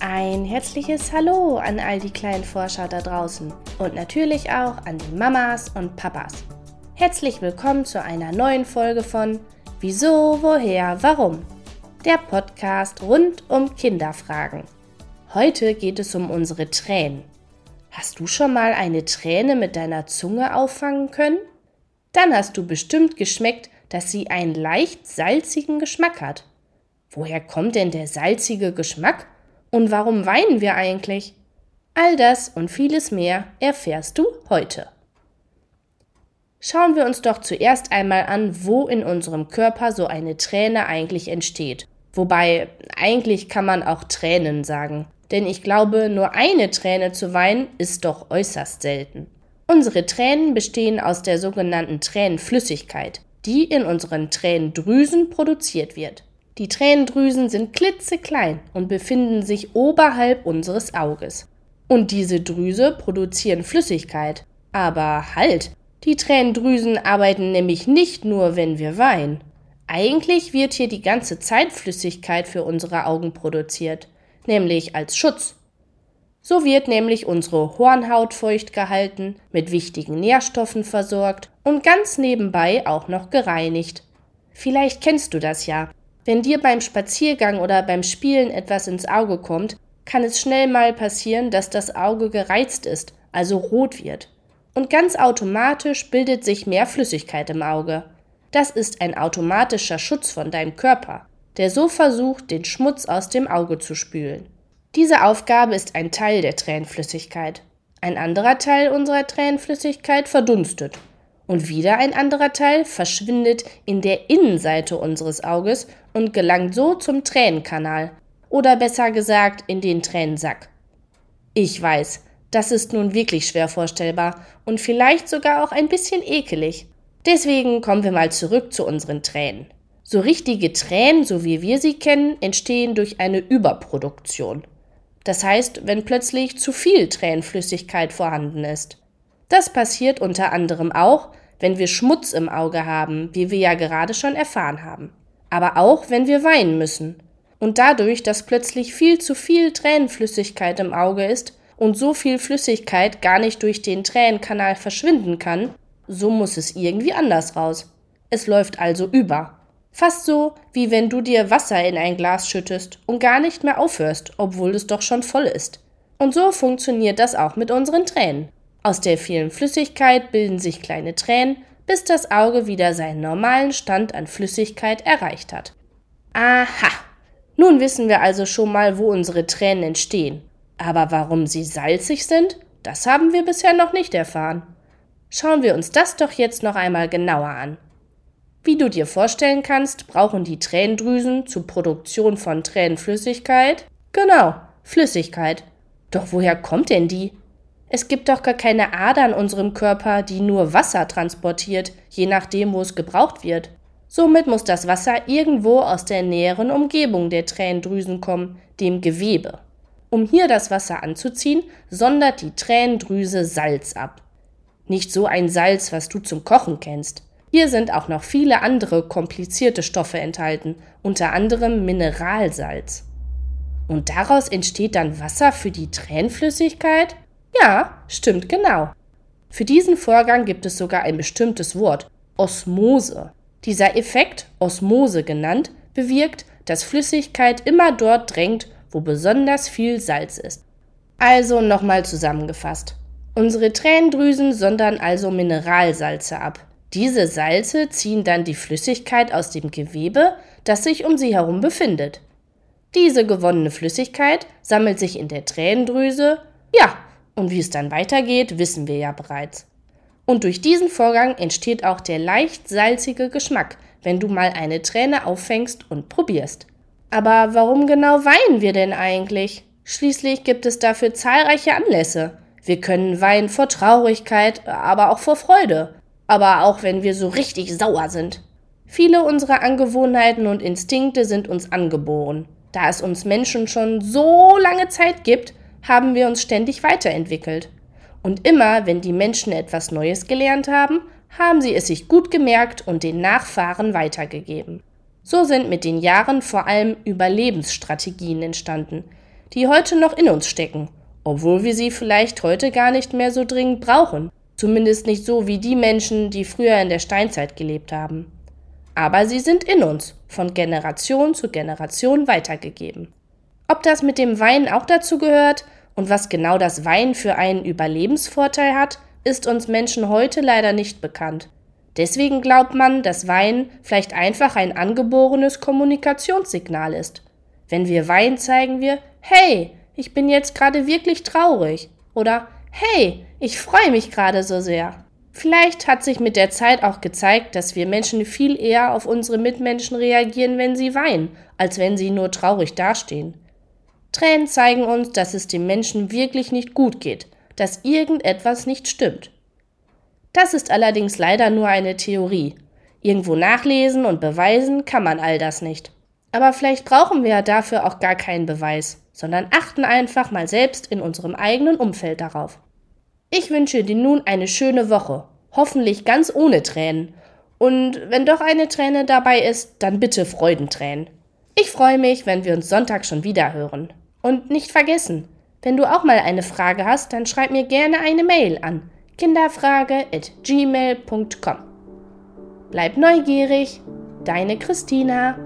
Ein herzliches Hallo an all die kleinen Forscher da draußen und natürlich auch an die Mamas und Papas. Herzlich willkommen zu einer neuen Folge von Wieso, woher, warum? Der Podcast rund um Kinderfragen. Heute geht es um unsere Tränen. Hast du schon mal eine Träne mit deiner Zunge auffangen können? Dann hast du bestimmt geschmeckt, dass sie einen leicht salzigen Geschmack hat. Woher kommt denn der salzige Geschmack? Und warum weinen wir eigentlich? All das und vieles mehr erfährst du heute. Schauen wir uns doch zuerst einmal an, wo in unserem Körper so eine Träne eigentlich entsteht. Wobei eigentlich kann man auch Tränen sagen, denn ich glaube, nur eine Träne zu weinen ist doch äußerst selten. Unsere Tränen bestehen aus der sogenannten Tränenflüssigkeit, die in unseren Tränendrüsen produziert wird. Die Tränendrüsen sind klitzeklein und befinden sich oberhalb unseres Auges. Und diese Drüse produzieren Flüssigkeit. Aber halt, die Tränendrüsen arbeiten nämlich nicht nur, wenn wir weinen. Eigentlich wird hier die ganze Zeit Flüssigkeit für unsere Augen produziert, nämlich als Schutz. So wird nämlich unsere Hornhaut feucht gehalten, mit wichtigen Nährstoffen versorgt und ganz nebenbei auch noch gereinigt. Vielleicht kennst du das ja. Wenn dir beim Spaziergang oder beim Spielen etwas ins Auge kommt, kann es schnell mal passieren, dass das Auge gereizt ist, also rot wird. Und ganz automatisch bildet sich mehr Flüssigkeit im Auge. Das ist ein automatischer Schutz von deinem Körper, der so versucht, den Schmutz aus dem Auge zu spülen. Diese Aufgabe ist ein Teil der Tränenflüssigkeit. Ein anderer Teil unserer Tränenflüssigkeit verdunstet und wieder ein anderer Teil verschwindet in der Innenseite unseres Auges und gelangt so zum Tränenkanal oder besser gesagt in den Tränensack. Ich weiß, das ist nun wirklich schwer vorstellbar und vielleicht sogar auch ein bisschen ekelig. Deswegen kommen wir mal zurück zu unseren Tränen. So richtige Tränen, so wie wir sie kennen, entstehen durch eine Überproduktion. Das heißt, wenn plötzlich zu viel Tränenflüssigkeit vorhanden ist. Das passiert unter anderem auch, wenn wir Schmutz im Auge haben, wie wir ja gerade schon erfahren haben. Aber auch, wenn wir weinen müssen. Und dadurch, dass plötzlich viel zu viel Tränenflüssigkeit im Auge ist und so viel Flüssigkeit gar nicht durch den Tränenkanal verschwinden kann, so muss es irgendwie anders raus. Es läuft also über. Fast so, wie wenn du dir Wasser in ein Glas schüttest und gar nicht mehr aufhörst, obwohl es doch schon voll ist. Und so funktioniert das auch mit unseren Tränen. Aus der vielen Flüssigkeit bilden sich kleine Tränen, bis das Auge wieder seinen normalen Stand an Flüssigkeit erreicht hat. Aha! Nun wissen wir also schon mal, wo unsere Tränen entstehen. Aber warum sie salzig sind, das haben wir bisher noch nicht erfahren. Schauen wir uns das doch jetzt noch einmal genauer an. Wie du dir vorstellen kannst, brauchen die Tränendrüsen zur Produktion von Tränenflüssigkeit genau Flüssigkeit. Doch woher kommt denn die? Es gibt doch gar keine Ader in unserem Körper, die nur Wasser transportiert, je nachdem, wo es gebraucht wird. Somit muss das Wasser irgendwo aus der näheren Umgebung der Tränendrüsen kommen, dem Gewebe. Um hier das Wasser anzuziehen, sondert die Tränendrüse Salz ab. Nicht so ein Salz, was du zum Kochen kennst. Hier sind auch noch viele andere komplizierte Stoffe enthalten, unter anderem Mineralsalz. Und daraus entsteht dann Wasser für die Tränenflüssigkeit? Ja, stimmt genau. Für diesen Vorgang gibt es sogar ein bestimmtes Wort, Osmose. Dieser Effekt, Osmose genannt, bewirkt, dass Flüssigkeit immer dort drängt, wo besonders viel Salz ist. Also nochmal zusammengefasst. Unsere Tränendrüsen sondern also Mineralsalze ab. Diese Salze ziehen dann die Flüssigkeit aus dem Gewebe, das sich um sie herum befindet. Diese gewonnene Flüssigkeit sammelt sich in der Tränendrüse, ja, und wie es dann weitergeht, wissen wir ja bereits. Und durch diesen Vorgang entsteht auch der leicht salzige Geschmack, wenn du mal eine Träne auffängst und probierst. Aber warum genau weinen wir denn eigentlich? Schließlich gibt es dafür zahlreiche Anlässe. Wir können weinen vor Traurigkeit, aber auch vor Freude. Aber auch wenn wir so richtig sauer sind. Viele unserer Angewohnheiten und Instinkte sind uns angeboren. Da es uns Menschen schon so lange Zeit gibt, haben wir uns ständig weiterentwickelt. Und immer, wenn die Menschen etwas Neues gelernt haben, haben sie es sich gut gemerkt und den Nachfahren weitergegeben. So sind mit den Jahren vor allem Überlebensstrategien entstanden, die heute noch in uns stecken, obwohl wir sie vielleicht heute gar nicht mehr so dringend brauchen, zumindest nicht so wie die Menschen, die früher in der Steinzeit gelebt haben. Aber sie sind in uns, von Generation zu Generation weitergegeben. Ob das mit dem Weinen auch dazu gehört und was genau das Weinen für einen Überlebensvorteil hat, ist uns Menschen heute leider nicht bekannt. Deswegen glaubt man, dass Weinen vielleicht einfach ein angeborenes Kommunikationssignal ist. Wenn wir weinen, zeigen wir, hey, ich bin jetzt gerade wirklich traurig. Oder hey, ich freue mich gerade so sehr. Vielleicht hat sich mit der Zeit auch gezeigt, dass wir Menschen viel eher auf unsere Mitmenschen reagieren, wenn sie weinen, als wenn sie nur traurig dastehen. Tränen zeigen uns, dass es dem Menschen wirklich nicht gut geht, dass irgendetwas nicht stimmt. Das ist allerdings leider nur eine Theorie. Irgendwo nachlesen und beweisen kann man all das nicht. Aber vielleicht brauchen wir ja dafür auch gar keinen Beweis, sondern achten einfach mal selbst in unserem eigenen Umfeld darauf. Ich wünsche dir nun eine schöne Woche, hoffentlich ganz ohne Tränen. Und wenn doch eine Träne dabei ist, dann bitte Freudentränen. Ich freue mich, wenn wir uns Sonntag schon wieder hören. Und nicht vergessen, wenn du auch mal eine Frage hast, dann schreib mir gerne eine Mail an kinderfrage@gmail.com. Bleib neugierig, deine Christina.